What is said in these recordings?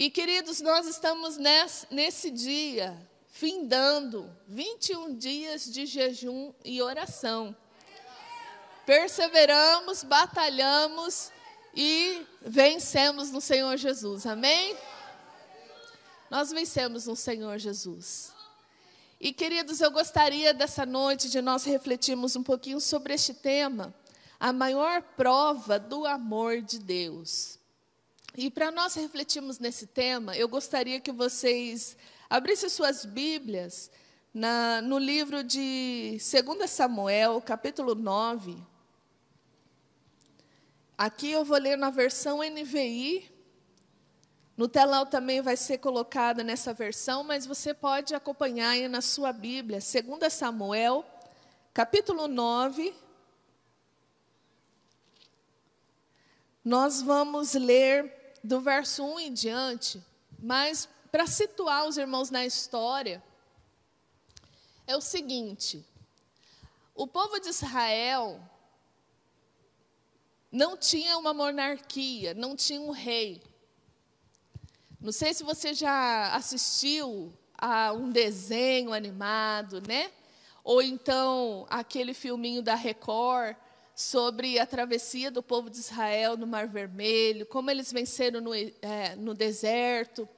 E queridos, nós estamos nesse, nesse dia, findando 21 dias de jejum e oração. Perseveramos, batalhamos e vencemos no Senhor Jesus. Amém? Nós vencemos no Senhor Jesus. E queridos, eu gostaria dessa noite de nós refletirmos um pouquinho sobre este tema, a maior prova do amor de Deus. E para nós refletirmos nesse tema, eu gostaria que vocês abrissem suas Bíblias na, no livro de 2 Samuel, capítulo 9. Aqui eu vou ler na versão NVI. No telão também vai ser colocada nessa versão, mas você pode acompanhar aí na sua Bíblia, 2 Samuel, capítulo 9. Nós vamos ler do verso 1 em diante, mas para situar os irmãos na história, é o seguinte: o povo de Israel não tinha uma monarquia, não tinha um rei. Não sei se você já assistiu a um desenho animado, né? Ou então aquele filminho da Record sobre a travessia do povo de Israel no Mar Vermelho, como eles venceram no, é, no deserto,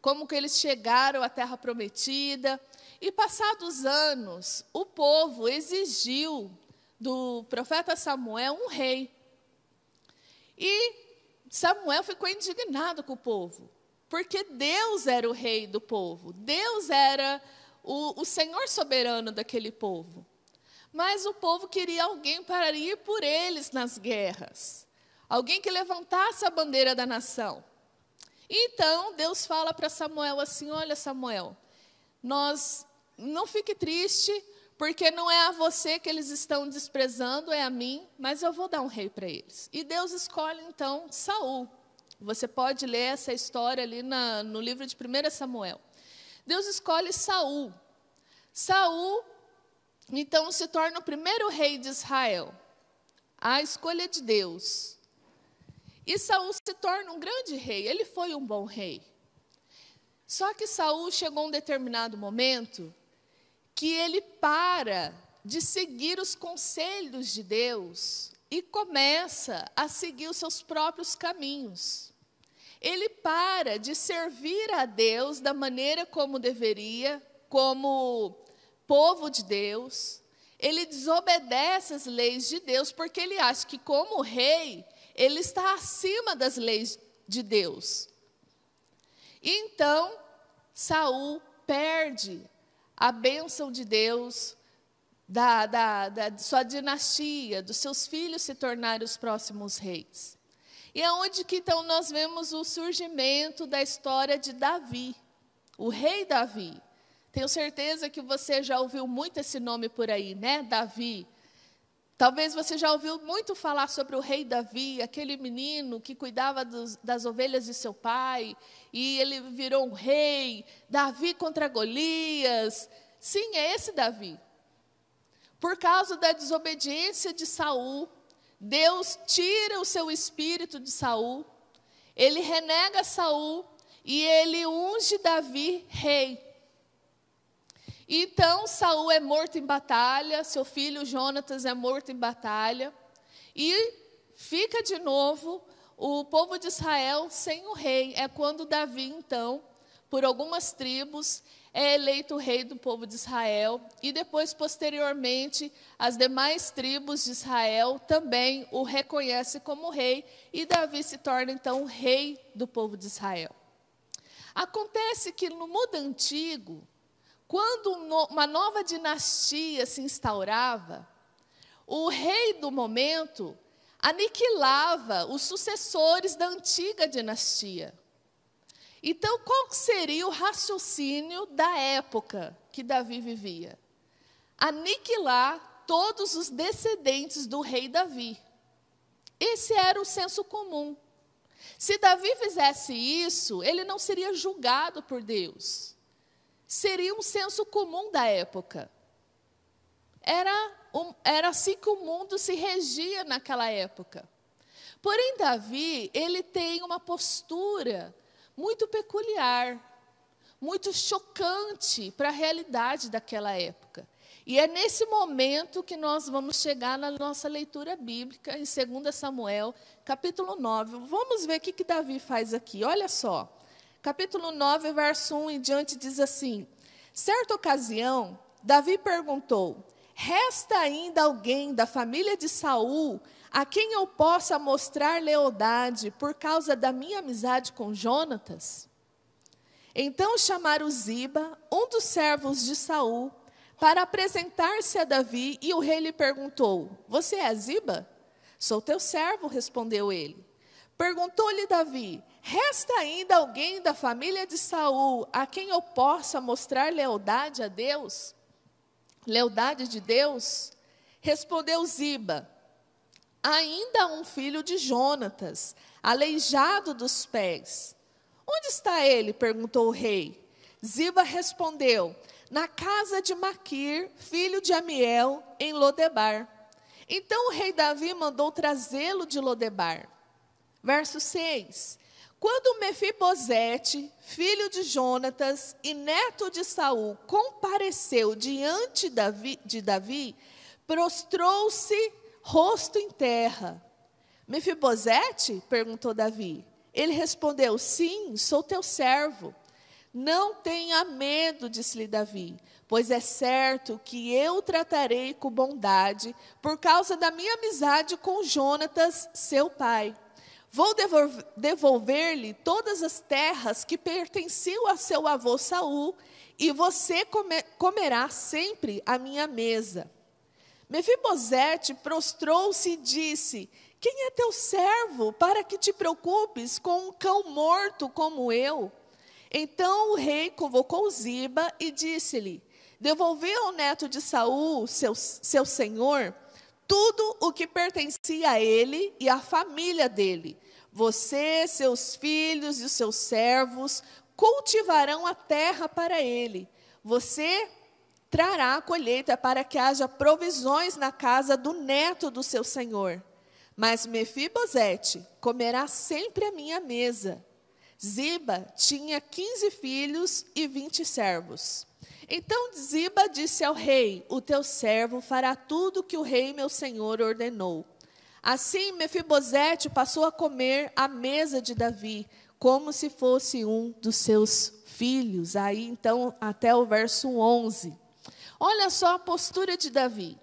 como que eles chegaram à Terra Prometida. E passados anos, o povo exigiu do profeta Samuel um rei. E Samuel ficou indignado com o povo, porque Deus era o rei do povo, Deus era o, o Senhor soberano daquele povo. Mas o povo queria alguém para ir por eles nas guerras, alguém que levantasse a bandeira da nação. Então Deus fala para Samuel assim: Olha, Samuel, nós não fique triste, porque não é a você que eles estão desprezando, é a mim, mas eu vou dar um rei para eles. E Deus escolhe então Saul. Você pode ler essa história ali na, no livro de 1 Samuel. Deus escolhe Saul. Saul então se torna o primeiro rei de Israel. A escolha de Deus. E Saul se torna um grande rei. Ele foi um bom rei. Só que Saul chegou a um determinado momento que ele para de seguir os conselhos de Deus e começa a seguir os seus próprios caminhos. Ele para de servir a Deus da maneira como deveria, como povo de Deus, ele desobedece as leis de Deus porque ele acha que, como rei, ele está acima das leis de Deus. Então, Saul perde a bênção de Deus, da, da, da sua dinastia, dos seus filhos se tornarem os próximos reis. E é onde que então nós vemos o surgimento da história de Davi, o rei Davi. Tenho certeza que você já ouviu muito esse nome por aí, né? Davi. Talvez você já ouviu muito falar sobre o rei Davi, aquele menino que cuidava dos, das ovelhas de seu pai, e ele virou um rei. Davi contra Golias. Sim, é esse Davi. Por causa da desobediência de Saul, Deus tira o seu espírito de Saul, ele renega Saul e ele unge Davi rei. Então Saul é morto em batalha, seu filho Jonatas é morto em batalha, e fica de novo o povo de Israel sem o rei. É quando Davi, então, por algumas tribos, é eleito rei do povo de Israel, e depois, posteriormente, as demais tribos de Israel também o reconhecem como rei, e Davi se torna então rei do povo de Israel. Acontece que no mundo antigo, quando uma nova dinastia se instaurava, o rei do momento aniquilava os sucessores da antiga dinastia. Então, qual seria o raciocínio da época que Davi vivia? Aniquilar todos os descendentes do rei Davi. Esse era o senso comum. Se Davi fizesse isso, ele não seria julgado por Deus seria um senso comum da época. Era, um, era assim que o mundo se regia naquela época. Porém, Davi, ele tem uma postura muito peculiar, muito chocante para a realidade daquela época. E é nesse momento que nós vamos chegar na nossa leitura bíblica, em 2 Samuel, capítulo 9. Vamos ver o que, que Davi faz aqui. Olha só. Capítulo 9, verso 1 em diante diz assim: Certa ocasião, Davi perguntou: Resta ainda alguém da família de Saul a quem eu possa mostrar lealdade por causa da minha amizade com Jonatas? Então chamaram Ziba, um dos servos de Saul, para apresentar-se a Davi, e o rei lhe perguntou: Você é Ziba? Sou teu servo, respondeu ele. Perguntou-lhe Davi: Resta ainda alguém da família de Saul a quem eu possa mostrar lealdade a Deus? Lealdade de Deus? Respondeu Ziba: Ainda um filho de Jonatas, aleijado dos pés. Onde está ele? perguntou o rei. Ziba respondeu: Na casa de Maquir, filho de Amiel, em Lodebar. Então o rei Davi mandou trazê-lo de Lodebar. Verso 6. Quando Mefibosete, filho de Jonatas e neto de Saul, compareceu diante de Davi, prostrou-se rosto em terra. Mefibosete? perguntou Davi. Ele respondeu: Sim, sou teu servo. Não tenha medo, disse-lhe Davi, pois é certo que eu tratarei com bondade por causa da minha amizade com Jonatas, seu pai. Vou devolver-lhe todas as terras que pertenciam a seu avô Saul, e você comerá sempre a minha mesa. Mefibosete prostrou-se e disse: Quem é teu servo para que te preocupes com um cão morto como eu? Então o rei convocou Ziba e disse-lhe: Devolveu ao neto de Saul, seu, seu senhor, tudo o que pertencia a ele e à família dele. Você, seus filhos e os seus servos cultivarão a terra para ele. Você trará a colheita para que haja provisões na casa do neto do seu senhor. Mas Mefibosete comerá sempre a minha mesa. Ziba tinha quinze filhos e vinte servos. Então Ziba disse ao rei: O teu servo fará tudo o que o rei meu senhor ordenou. Assim Mefibosete passou a comer à mesa de Davi, como se fosse um dos seus filhos. Aí então até o verso 11. Olha só a postura de Davi.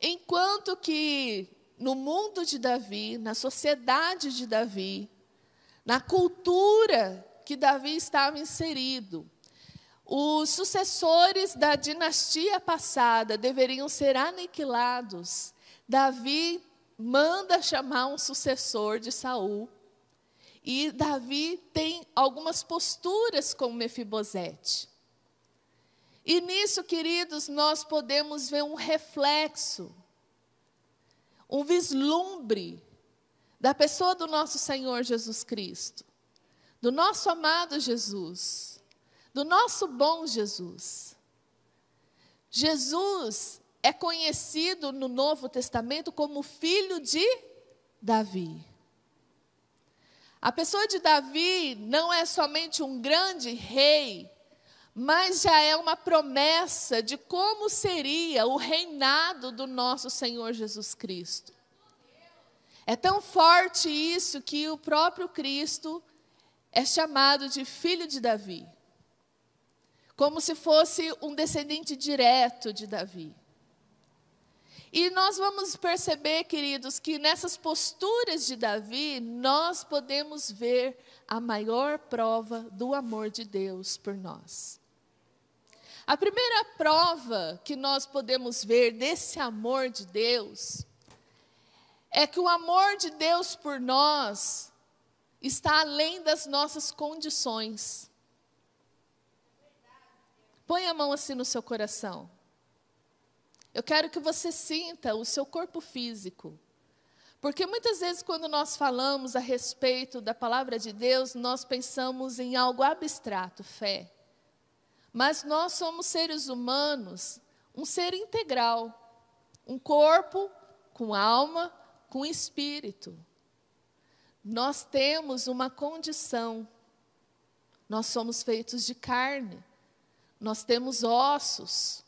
Enquanto que no mundo de Davi, na sociedade de Davi, na cultura que Davi estava inserido, os sucessores da dinastia passada deveriam ser aniquilados. Davi manda chamar um sucessor de Saul. E Davi tem algumas posturas com Mefibosete. E nisso, queridos, nós podemos ver um reflexo, um vislumbre da pessoa do nosso Senhor Jesus Cristo, do nosso amado Jesus, do nosso bom Jesus. Jesus é conhecido no Novo Testamento como filho de Davi. A pessoa de Davi não é somente um grande rei, mas já é uma promessa de como seria o reinado do nosso Senhor Jesus Cristo. É tão forte isso que o próprio Cristo é chamado de filho de Davi, como se fosse um descendente direto de Davi. E nós vamos perceber, queridos, que nessas posturas de Davi, nós podemos ver a maior prova do amor de Deus por nós. A primeira prova que nós podemos ver desse amor de Deus é que o amor de Deus por nós está além das nossas condições. Põe a mão assim no seu coração. Eu quero que você sinta o seu corpo físico. Porque muitas vezes, quando nós falamos a respeito da palavra de Deus, nós pensamos em algo abstrato, fé. Mas nós somos seres humanos, um ser integral, um corpo com alma, com espírito. Nós temos uma condição Nós somos feitos de carne. Nós temos ossos.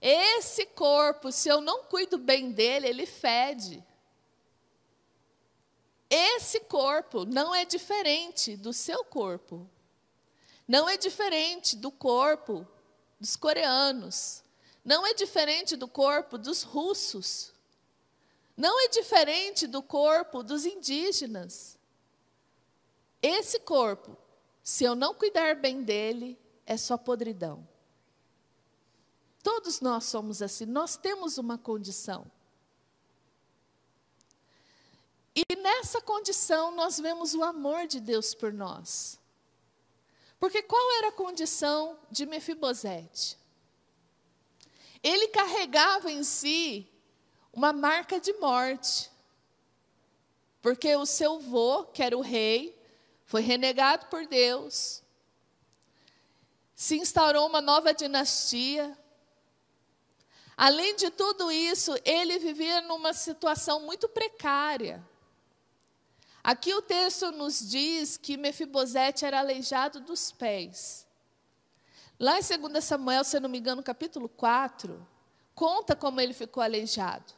Esse corpo, se eu não cuido bem dele, ele fede. Esse corpo não é diferente do seu corpo. Não é diferente do corpo dos coreanos. Não é diferente do corpo dos russos. Não é diferente do corpo dos indígenas. Esse corpo, se eu não cuidar bem dele, é só podridão. Todos nós somos assim, nós temos uma condição. E nessa condição nós vemos o amor de Deus por nós. Porque qual era a condição de Mefibosete? Ele carregava em si uma marca de morte. Porque o seu vô, que era o rei, foi renegado por Deus. Se instaurou uma nova dinastia. Além de tudo isso, ele vivia numa situação muito precária. Aqui o texto nos diz que Mefibosete era aleijado dos pés. Lá em 2 Samuel, se não me engano, capítulo 4, conta como ele ficou aleijado.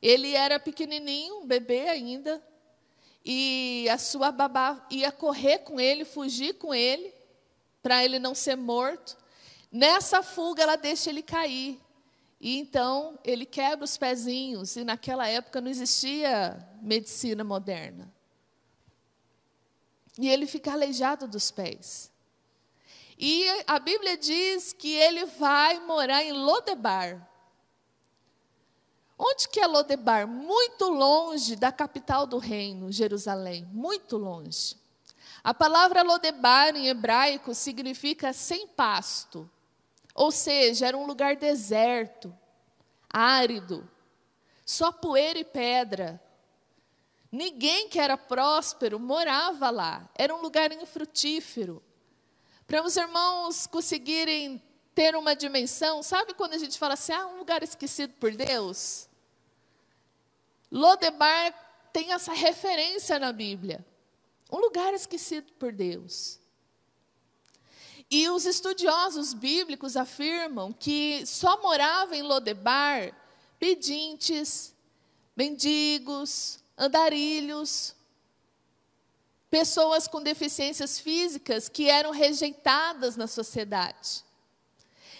Ele era pequenininho, um bebê ainda, e a sua babá ia correr com ele, fugir com ele, para ele não ser morto. Nessa fuga, ela deixa ele cair. E então ele quebra os pezinhos, e naquela época não existia medicina moderna. E ele fica aleijado dos pés. E a Bíblia diz que ele vai morar em Lodebar. Onde que é Lodebar? Muito longe da capital do reino, Jerusalém, muito longe. A palavra Lodebar em hebraico significa sem pasto. Ou seja, era um lugar deserto, árido, só poeira e pedra. Ninguém que era próspero morava lá, era um lugar infrutífero. Para os irmãos conseguirem ter uma dimensão, sabe quando a gente fala assim, ah, um lugar esquecido por Deus? Lodebar tem essa referência na Bíblia. Um lugar esquecido por Deus. E os estudiosos bíblicos afirmam que só moravam em Lodebar pedintes, mendigos, andarilhos, pessoas com deficiências físicas que eram rejeitadas na sociedade.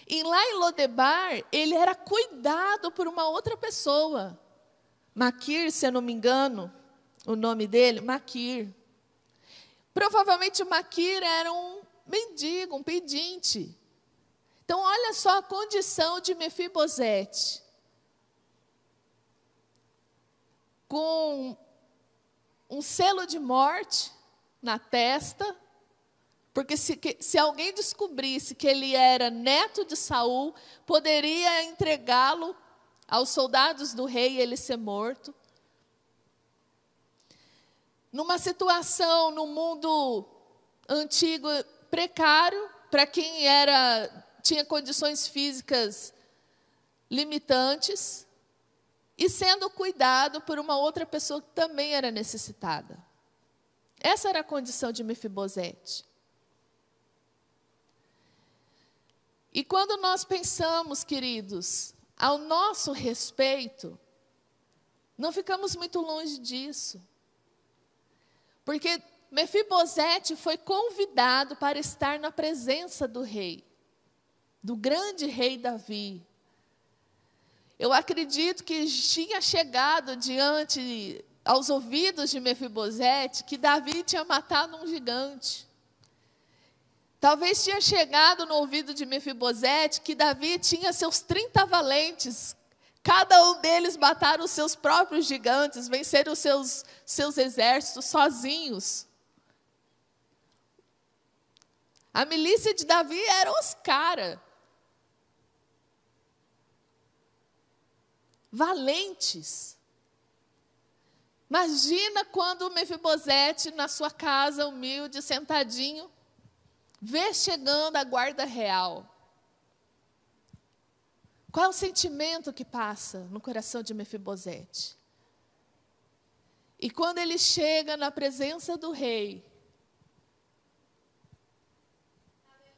E lá em Lodebar, ele era cuidado por uma outra pessoa. Maquir, se eu não me engano, o nome dele, Maquir. Provavelmente Maquir era um mendigo, um pedinte. Então, olha só a condição de Mefibosete. Com um selo de morte na testa, porque se, se alguém descobrisse que ele era neto de Saul, poderia entregá-lo aos soldados do rei e ele ser morto. Numa situação no mundo antigo precário para quem era tinha condições físicas limitantes e sendo cuidado por uma outra pessoa que também era necessitada. Essa era a condição de Mefibosete. E quando nós pensamos, queridos, ao nosso respeito, não ficamos muito longe disso. Porque Mefibosete foi convidado para estar na presença do rei, do grande rei Davi. Eu acredito que tinha chegado diante aos ouvidos de Mefibosete que Davi tinha matado um gigante. Talvez tinha chegado no ouvido de Mefibosete que Davi tinha seus 30 valentes, cada um deles mataram os seus próprios gigantes, venceram os seus, seus exércitos sozinhos. A milícia de Davi eram os caras. Valentes. Imagina quando Mefibosete, na sua casa humilde, sentadinho, vê chegando a guarda real. Qual é o sentimento que passa no coração de Mefibosete? E quando ele chega na presença do rei, Aleluia.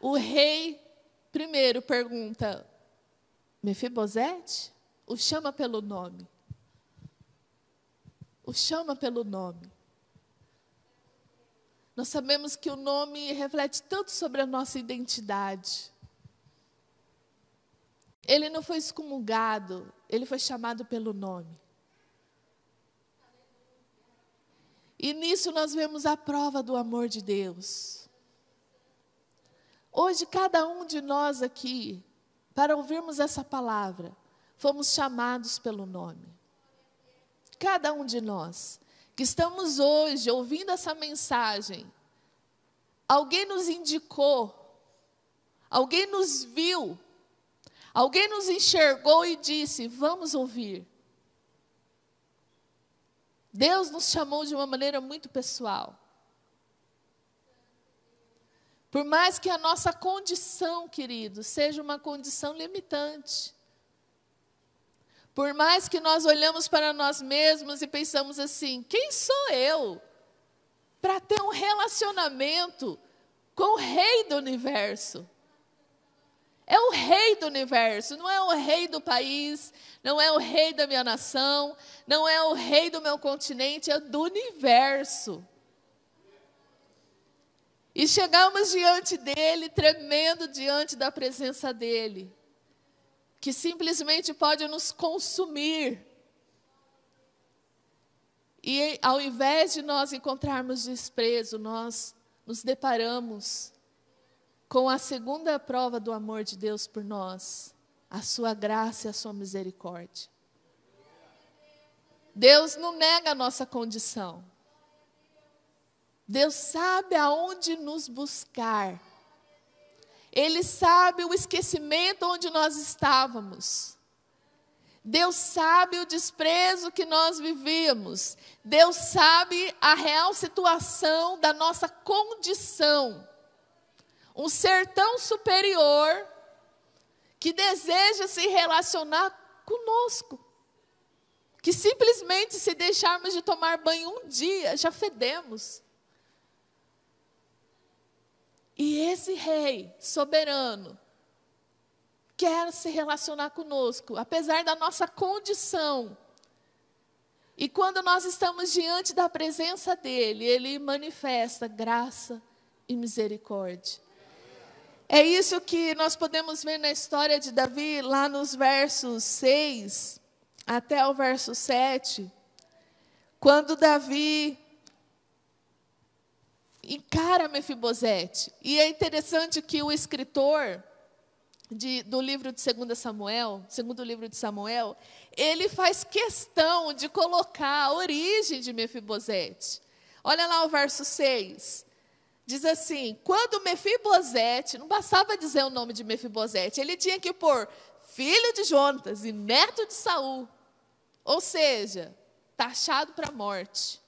o rei primeiro pergunta: Mefibosete? O chama pelo nome. O chama pelo nome. Nós sabemos que o nome reflete tanto sobre a nossa identidade. Ele não foi excomungado, ele foi chamado pelo nome. E nisso nós vemos a prova do amor de Deus. Hoje, cada um de nós aqui, para ouvirmos essa palavra, fomos chamados pelo nome. Cada um de nós que estamos hoje ouvindo essa mensagem, alguém nos indicou, alguém nos viu, alguém nos enxergou e disse: Vamos ouvir. Deus nos chamou de uma maneira muito pessoal. Por mais que a nossa condição, querido, seja uma condição limitante. Por mais que nós olhamos para nós mesmos e pensamos assim: quem sou eu para ter um relacionamento com o Rei do universo? É o Rei do universo, não é o Rei do país, não é o Rei da minha nação, não é o Rei do meu continente, é do universo. E chegamos diante dele, tremendo diante da presença dele, que simplesmente pode nos consumir. E ao invés de nós encontrarmos desprezo, nós nos deparamos com a segunda prova do amor de Deus por nós, a sua graça e a sua misericórdia. Deus não nega a nossa condição. Deus sabe aonde nos buscar. Ele sabe o esquecimento onde nós estávamos. Deus sabe o desprezo que nós vivíamos. Deus sabe a real situação da nossa condição. Um ser tão superior que deseja se relacionar conosco. Que simplesmente se deixarmos de tomar banho um dia, já fedemos. E esse rei soberano quer se relacionar conosco, apesar da nossa condição. E quando nós estamos diante da presença dele, ele manifesta graça e misericórdia. É isso que nós podemos ver na história de Davi, lá nos versos 6 até o verso 7, quando Davi encara Mefibosete. E é interessante que o escritor de, do livro de 2 Samuel, segundo livro de Samuel, ele faz questão de colocar a origem de Mefibosete. Olha lá o verso 6. Diz assim: quando Mefibosete, não bastava dizer o nome de Mefibosete, ele tinha que pôr filho de Jonatas e neto de Saul. Ou seja, taxado para a morte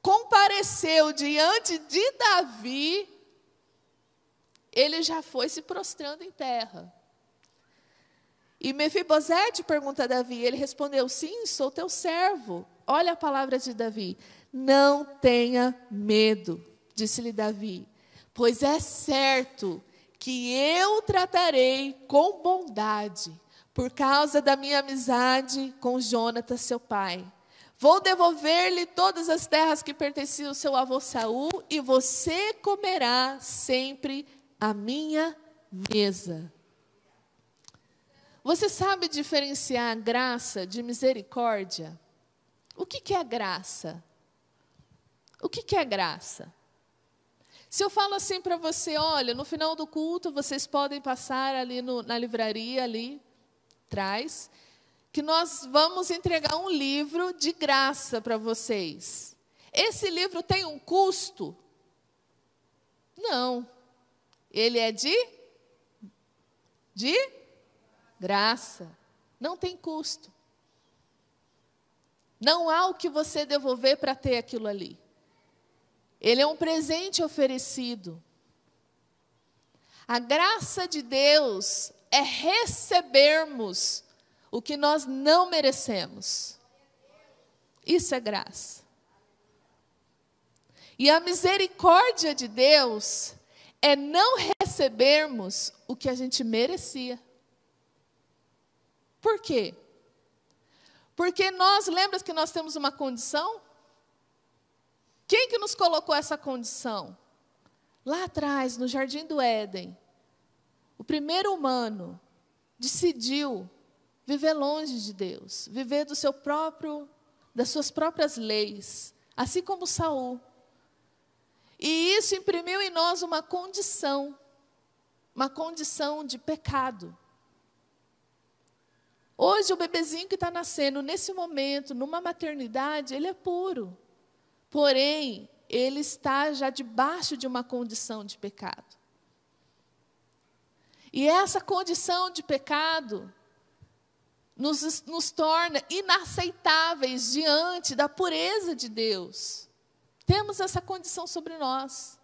compareceu diante de Davi, ele já foi se prostrando em terra. E Mefibosete pergunta a Davi, ele respondeu: Sim, sou teu servo. Olha a palavra de Davi. Não tenha medo, disse-lhe Davi, pois é certo que eu tratarei com bondade, por causa da minha amizade com Jonatas, seu pai. Vou devolver-lhe todas as terras que pertenciam ao seu avô Saul, e você comerá sempre a minha mesa. Você sabe diferenciar graça de misericórdia? O que, que é graça? O que, que é graça? Se eu falo assim para você, olha, no final do culto vocês podem passar ali no, na livraria ali atrás que nós vamos entregar um livro de graça para vocês. Esse livro tem um custo? Não. Ele é de de graça. Não tem custo. Não há o que você devolver para ter aquilo ali. Ele é um presente oferecido. A graça de Deus é recebermos o que nós não merecemos. Isso é graça. E a misericórdia de Deus é não recebermos o que a gente merecia. Por quê? Porque nós, lembra que nós temos uma condição? Quem que nos colocou essa condição? Lá atrás, no jardim do Éden, o primeiro humano decidiu viver longe de Deus, viver do seu próprio, das suas próprias leis, assim como Saul. E isso imprimiu em nós uma condição, uma condição de pecado. Hoje, o bebezinho que está nascendo, nesse momento, numa maternidade, ele é puro. Porém, ele está já debaixo de uma condição de pecado. E essa condição de pecado nos, nos torna inaceitáveis diante da pureza de Deus. Temos essa condição sobre nós.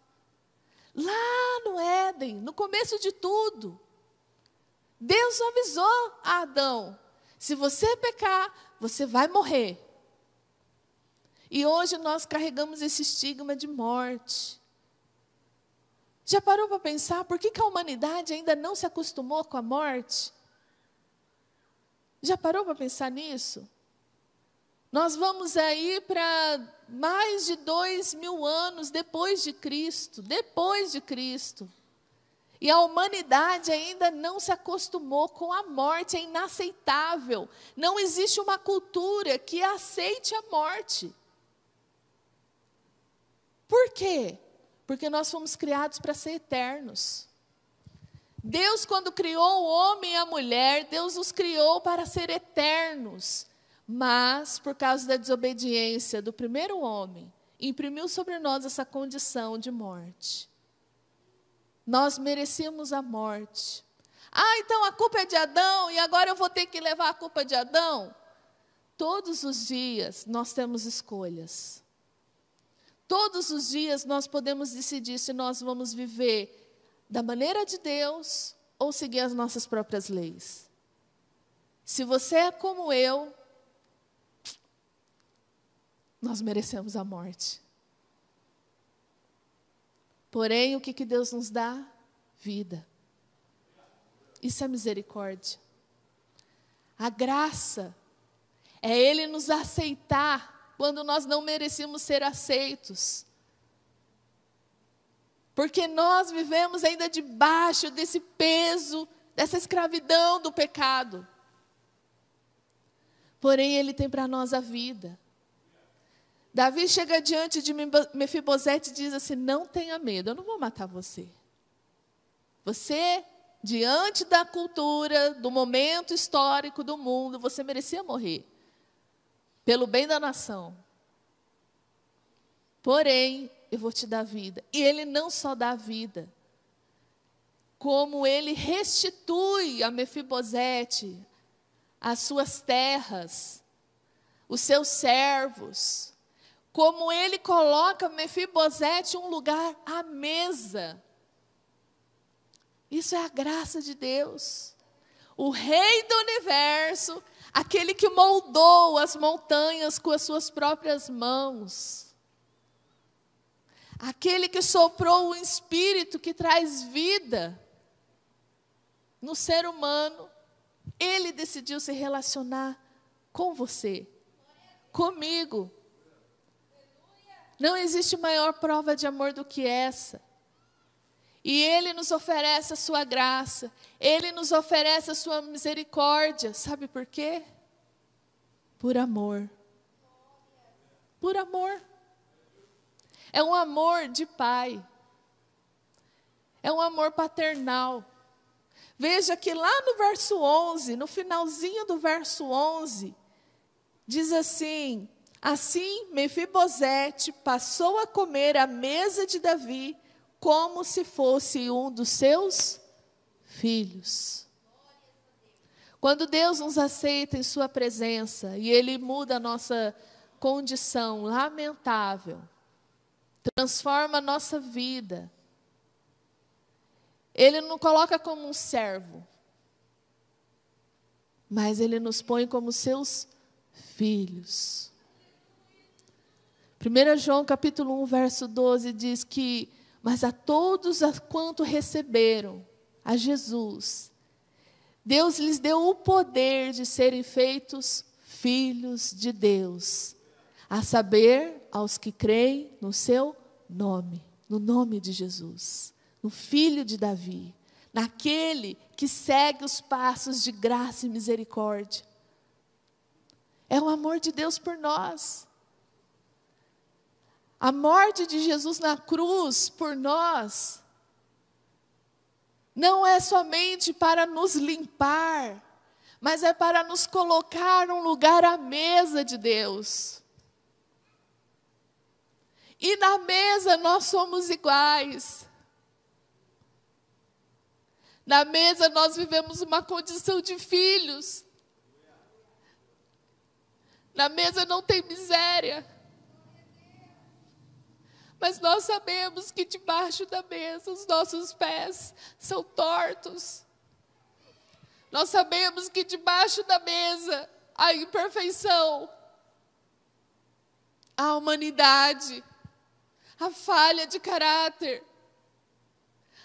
Lá no Éden, no começo de tudo, Deus avisou a Adão: se você pecar, você vai morrer. E hoje nós carregamos esse estigma de morte. Já parou para pensar por que, que a humanidade ainda não se acostumou com a morte? Já parou para pensar nisso? Nós vamos aí para mais de dois mil anos depois de Cristo, depois de Cristo. E a humanidade ainda não se acostumou com a morte, é inaceitável. Não existe uma cultura que aceite a morte. Por quê? Porque nós fomos criados para ser eternos. Deus, quando criou o homem e a mulher, Deus os criou para ser eternos. Mas, por causa da desobediência do primeiro homem, imprimiu sobre nós essa condição de morte. Nós merecíamos a morte. Ah, então a culpa é de Adão e agora eu vou ter que levar a culpa de Adão? Todos os dias nós temos escolhas. Todos os dias nós podemos decidir se nós vamos viver da maneira de Deus ou seguir as nossas próprias leis. Se você é como eu, nós merecemos a morte. Porém, o que, que Deus nos dá? Vida. Isso é misericórdia. A graça é Ele nos aceitar quando nós não merecemos ser aceitos. Porque nós vivemos ainda debaixo desse peso, dessa escravidão do pecado. Porém, Ele tem para nós a vida. Davi chega diante de Mefibosete e diz assim: Não tenha medo, eu não vou matar você. Você, diante da cultura, do momento histórico do mundo, você merecia morrer. Pelo bem da nação. Porém, eu vou te dar vida. E ele não só dá vida, como ele restitui a Mefibosete as suas terras, os seus servos, como ele coloca Mefibosete um lugar à mesa. Isso é a graça de Deus. O rei do universo, aquele que moldou as montanhas com as suas próprias mãos. Aquele que soprou o espírito que traz vida no ser humano, ele decidiu se relacionar com você, comigo. Não existe maior prova de amor do que essa. E Ele nos oferece a sua graça, Ele nos oferece a sua misericórdia. Sabe por quê? Por amor. Por amor. É um amor de pai. É um amor paternal. Veja que lá no verso 11, no finalzinho do verso 11, diz assim: Assim, Mefibosete passou a comer à mesa de Davi como se fosse um dos seus filhos. Quando Deus nos aceita em Sua presença e Ele muda a nossa condição lamentável, transforma a nossa vida, Ele não coloca como um servo, mas Ele nos põe como seus filhos. 1 João capítulo 1, verso 12 diz que Mas a todos a quanto receberam a Jesus, Deus lhes deu o poder de serem feitos filhos de Deus, a saber, aos que creem no seu nome, no nome de Jesus, no filho de Davi, naquele que segue os passos de graça e misericórdia. É o amor de Deus por nós. A morte de Jesus na cruz por nós não é somente para nos limpar, mas é para nos colocar num lugar à mesa de Deus. E na mesa nós somos iguais. Na mesa nós vivemos uma condição de filhos. Na mesa não tem miséria. Mas nós sabemos que debaixo da mesa os nossos pés são tortos. Nós sabemos que debaixo da mesa a imperfeição, a humanidade, a falha de caráter.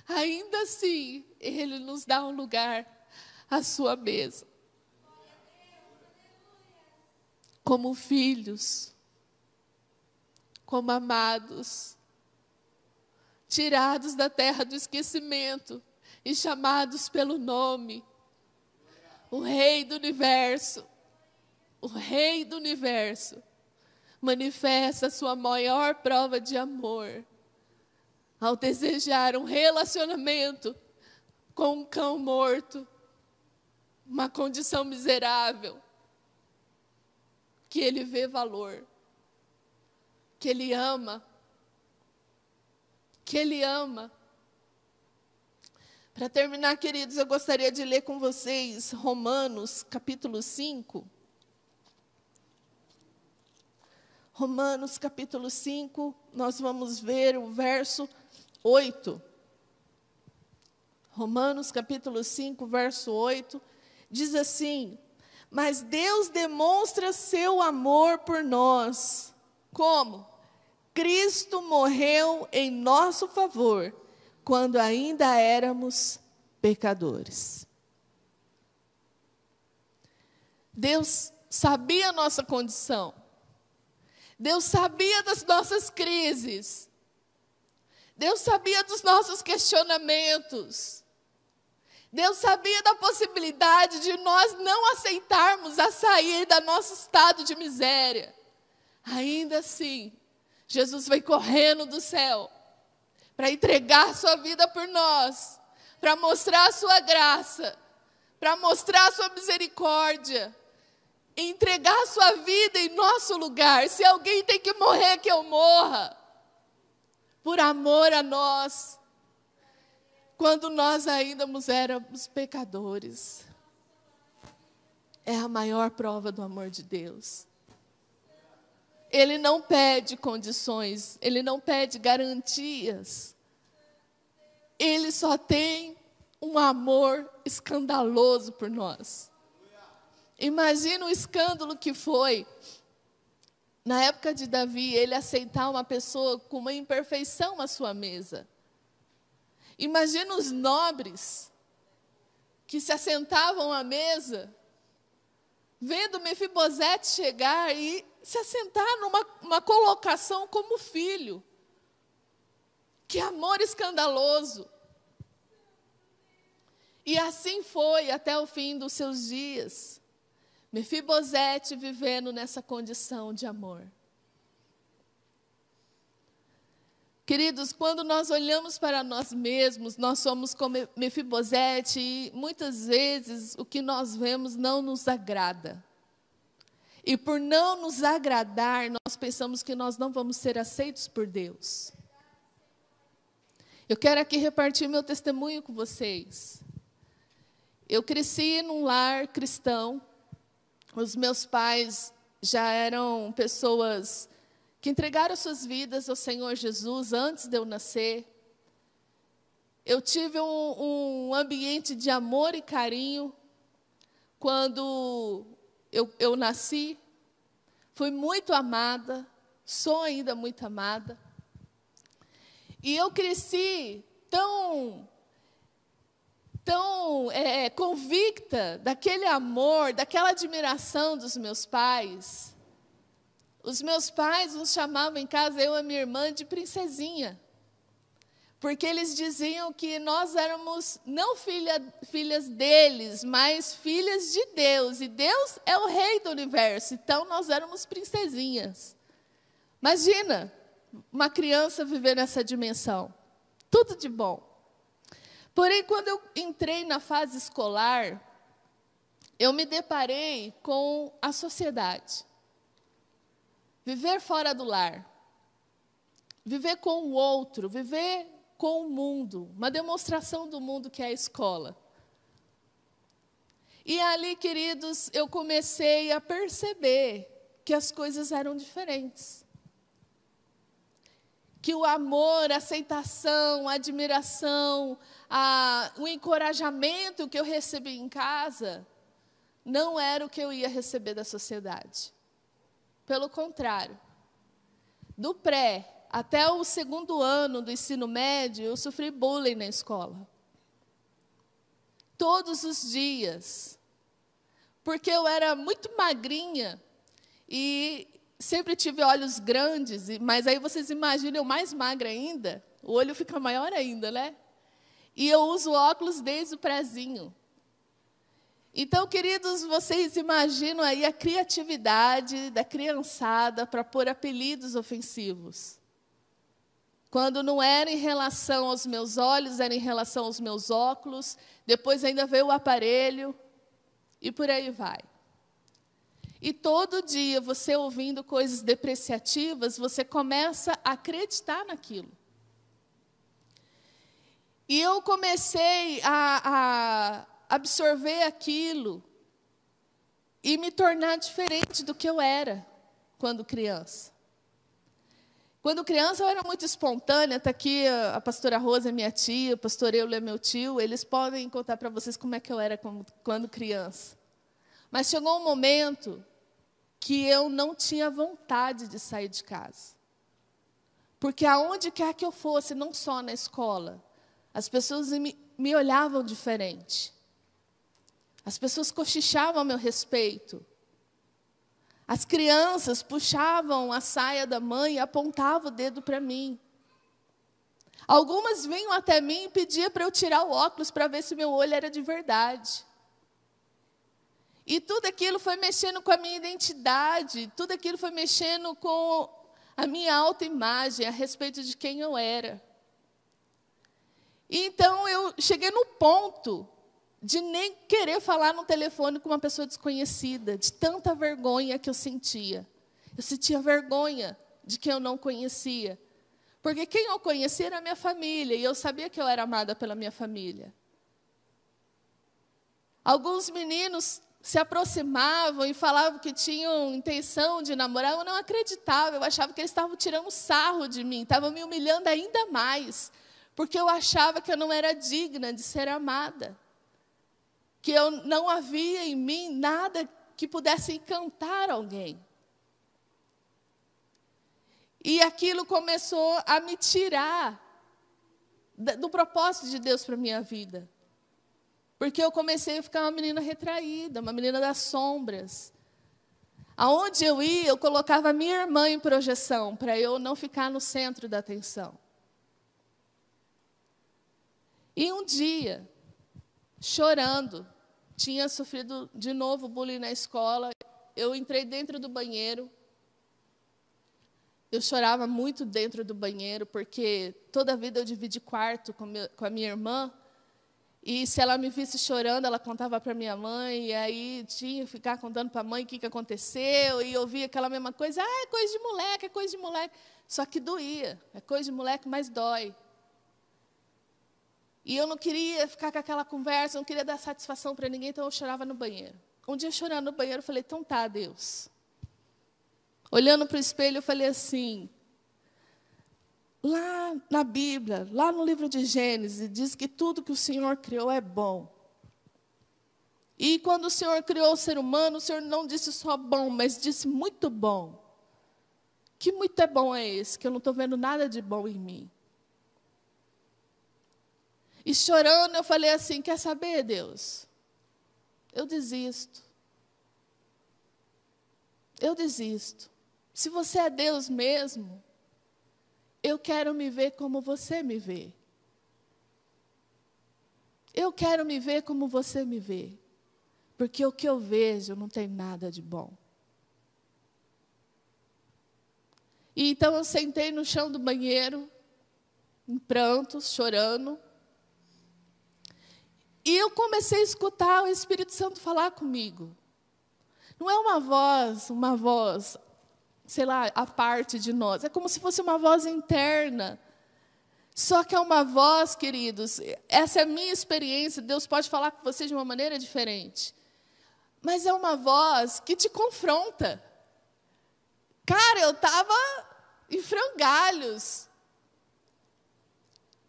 Ainda assim, Ele nos dá um lugar à sua mesa. Como filhos como amados, tirados da terra do esquecimento e chamados pelo nome. O Rei do universo, o Rei do universo, manifesta sua maior prova de amor ao desejar um relacionamento com um cão morto, uma condição miserável, que ele vê valor que Ele ama. Que Ele ama. Para terminar, queridos, eu gostaria de ler com vocês Romanos, capítulo 5. Romanos, capítulo 5, nós vamos ver o verso 8. Romanos, capítulo 5, verso 8, diz assim: Mas Deus demonstra seu amor por nós como? Cristo morreu em nosso favor quando ainda éramos pecadores. Deus sabia a nossa condição. Deus sabia das nossas crises. Deus sabia dos nossos questionamentos. Deus sabia da possibilidade de nós não aceitarmos a sair do nosso estado de miséria. Ainda assim, Jesus veio correndo do céu para entregar sua vida por nós, para mostrar a sua graça, para mostrar a sua misericórdia, entregar a sua vida em nosso lugar. Se alguém tem que morrer, que eu morra, por amor a nós, quando nós ainda éramos pecadores. É a maior prova do amor de Deus. Ele não pede condições, ele não pede garantias. Ele só tem um amor escandaloso por nós. Imagina o escândalo que foi na época de Davi, ele aceitar uma pessoa com uma imperfeição à sua mesa. Imagina os nobres que se assentavam à mesa, vendo Mefibosete chegar e se assentar numa colocação como filho. Que amor escandaloso. E assim foi até o fim dos seus dias. Mefibosete vivendo nessa condição de amor. Queridos, quando nós olhamos para nós mesmos, nós somos como Mefibosete e muitas vezes o que nós vemos não nos agrada. E por não nos agradar, nós pensamos que nós não vamos ser aceitos por Deus. Eu quero aqui repartir meu testemunho com vocês. Eu cresci num lar cristão. Os meus pais já eram pessoas que entregaram suas vidas ao Senhor Jesus antes de eu nascer. Eu tive um, um ambiente de amor e carinho quando eu, eu nasci, fui muito amada, sou ainda muito amada. E eu cresci tão tão é, convicta daquele amor, daquela admiração dos meus pais. Os meus pais nos chamavam em casa, eu e minha irmã, de princesinha. Porque eles diziam que nós éramos não filha, filhas deles, mas filhas de Deus. E Deus é o rei do universo, então nós éramos princesinhas. Imagina uma criança viver nessa dimensão. Tudo de bom. Porém, quando eu entrei na fase escolar, eu me deparei com a sociedade. Viver fora do lar. Viver com o outro, viver com o mundo, uma demonstração do mundo que é a escola. E ali, queridos, eu comecei a perceber que as coisas eram diferentes que o amor, a aceitação, a admiração, a, o encorajamento que eu recebi em casa não era o que eu ia receber da sociedade. Pelo contrário, do pré até o segundo ano do ensino médio, eu sofri bullying na escola. Todos os dias. Porque eu era muito magrinha e sempre tive olhos grandes, mas aí vocês imaginam eu mais magra ainda, o olho fica maior ainda, né? E eu uso óculos desde o prezinho. Então, queridos, vocês imaginam aí a criatividade da criançada para pôr apelidos ofensivos. Quando não era em relação aos meus olhos, era em relação aos meus óculos, depois ainda veio o aparelho, e por aí vai. E todo dia você ouvindo coisas depreciativas, você começa a acreditar naquilo. E eu comecei a, a absorver aquilo e me tornar diferente do que eu era quando criança. Quando criança eu era muito espontânea, está aqui a, pastora Rosa, minha tia, o pastor Eulo é meu tio, eles podem contar para vocês como é que eu era quando, quando criança. Mas chegou um momento que eu não tinha vontade de sair de casa. Porque aonde quer que eu fosse, não só na escola, as pessoas me, me olhavam diferente. As pessoas cochichavam a meu respeito. As crianças puxavam a saia da mãe e apontavam o dedo para mim. Algumas vinham até mim e pediam para eu tirar o óculos para ver se meu olho era de verdade. E tudo aquilo foi mexendo com a minha identidade, tudo aquilo foi mexendo com a minha autoimagem a respeito de quem eu era. E então eu cheguei no ponto de nem querer falar no telefone com uma pessoa desconhecida, de tanta vergonha que eu sentia. Eu sentia vergonha de quem eu não conhecia. Porque quem eu conhecia era a minha família, e eu sabia que eu era amada pela minha família. Alguns meninos se aproximavam e falavam que tinham intenção de namorar, eu não acreditava, eu achava que eles estavam tirando sarro de mim, estavam me humilhando ainda mais, porque eu achava que eu não era digna de ser amada, que eu não havia em mim nada que pudesse encantar alguém. E aquilo começou a me tirar do propósito de Deus para minha vida. Porque eu comecei a ficar uma menina retraída, uma menina das sombras. Aonde eu ia, eu colocava minha irmã em projeção, para eu não ficar no centro da atenção. E um dia, chorando, tinha sofrido de novo bullying na escola, eu entrei dentro do banheiro. Eu chorava muito dentro do banheiro, porque toda a vida eu dividi quarto com, a minha irmã. E se ela me visse chorando, ela contava para minha mãe, e aí tinha que ficar contando para a mãe o que, que aconteceu, e ouvia aquela mesma coisa, ah, é coisa de moleque, é coisa de moleque. Só que doía, é coisa de moleque, mas dói. E eu não queria ficar com aquela conversa, não queria dar satisfação para ninguém, então eu chorava no banheiro. Um dia, chorando no banheiro, eu falei, então tá, Deus. Olhando para o espelho, eu falei assim, Lá na Bíblia, lá no livro de Gênesis, diz que tudo que o Senhor criou é bom. E quando o Senhor criou o ser humano, o Senhor não disse só bom, mas disse muito bom. Que muito é bom é esse? Que eu não estou vendo nada de bom em mim. E chorando, eu falei assim: Quer saber, Deus? Eu desisto. Eu desisto. Se você é Deus mesmo, eu quero me ver como você me vê. Eu quero me ver como você me vê. Porque o que eu vejo não tem nada de bom. E então eu sentei no chão do banheiro, em prantos, chorando. E eu comecei a escutar o Espírito Santo falar comigo. Não é uma voz, uma voz, sei lá, a parte de nós. É como se fosse uma voz interna. Só que é uma voz, queridos, essa é a minha experiência. Deus pode falar com você de uma maneira diferente. Mas é uma voz que te confronta. Cara, eu estava em frangalhos.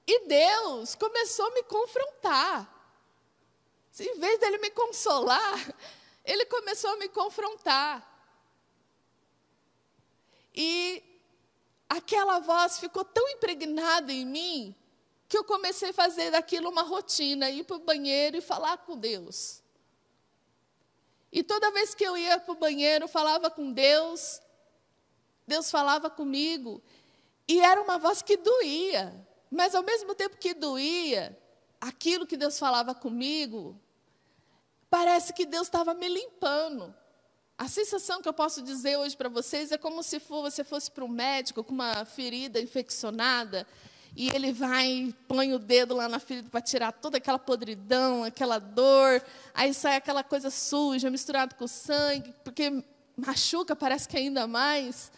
E Deus começou a me confrontar. Em vez dele me consolar, ele começou a me confrontar. E aquela voz ficou tão impregnada em mim que eu comecei a fazer daquilo uma rotina, ir para o banheiro e falar com Deus. E toda vez que eu ia para o banheiro, falava com Deus, Deus falava comigo, e era uma voz que doía, mas ao mesmo tempo que doía, aquilo que Deus falava comigo, parece que Deus estava me limpando. A sensação que eu posso dizer hoje para vocês é como se for, você fosse para um médico com uma ferida infeccionada e ele vai põe o dedo lá na ferida para tirar toda aquela podridão, aquela dor, aí sai aquela coisa suja misturado com sangue, porque machuca, parece que ainda mais.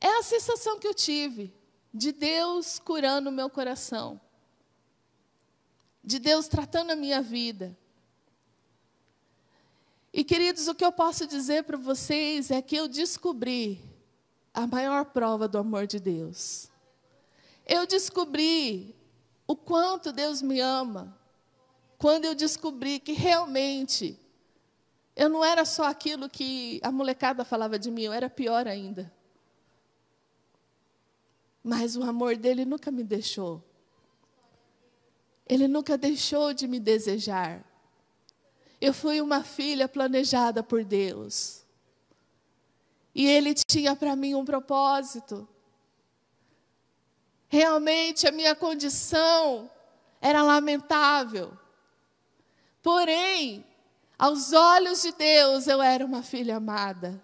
É a sensação que eu tive de Deus curando o meu coração, de Deus tratando a minha vida. E queridos, o que eu posso dizer para vocês é que eu descobri a maior prova do amor de Deus. Eu descobri o quanto Deus me ama, quando eu descobri que realmente eu não era só aquilo que a molecada falava de mim, eu era pior ainda. Mas o amor dele nunca me deixou. Ele nunca deixou de me desejar. Eu fui uma filha planejada por Deus. E Ele tinha para mim um propósito. Realmente a minha condição era lamentável. Porém, aos olhos de Deus, eu era uma filha amada.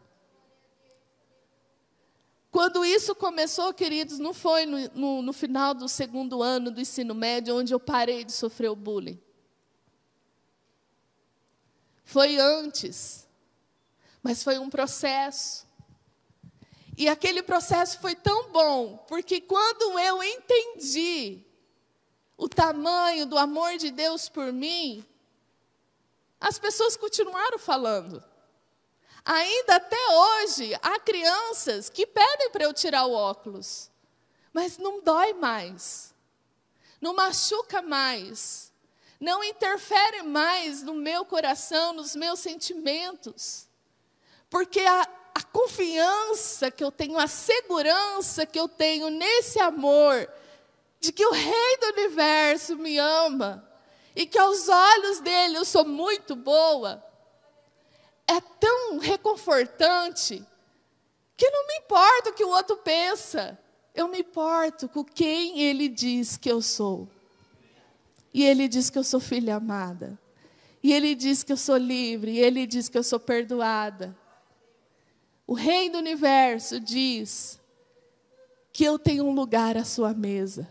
Quando isso começou, queridos, não foi no, no, no, final do segundo ano do ensino médio, onde eu parei de sofrer o bullying. Foi antes, mas foi um processo. E aquele processo foi tão bom, porque quando eu entendi o tamanho do amor de Deus por mim, as pessoas continuaram falando. Ainda até hoje, há crianças que pedem para eu tirar o óculos, mas não dói mais, não machuca mais não interfere mais no meu coração, nos meus sentimentos. Porque a, a confiança que eu tenho, a segurança que eu tenho nesse amor, de que o Rei do universo me ama, e que aos olhos dele eu sou muito boa, é tão reconfortante, que não me importa o que o outro pensa, eu me importo com quem ele diz que eu sou. E ele diz que eu sou filha amada. E ele diz que eu sou livre. E ele diz que eu sou perdoada. O Rei do universo diz que eu tenho um lugar à sua mesa.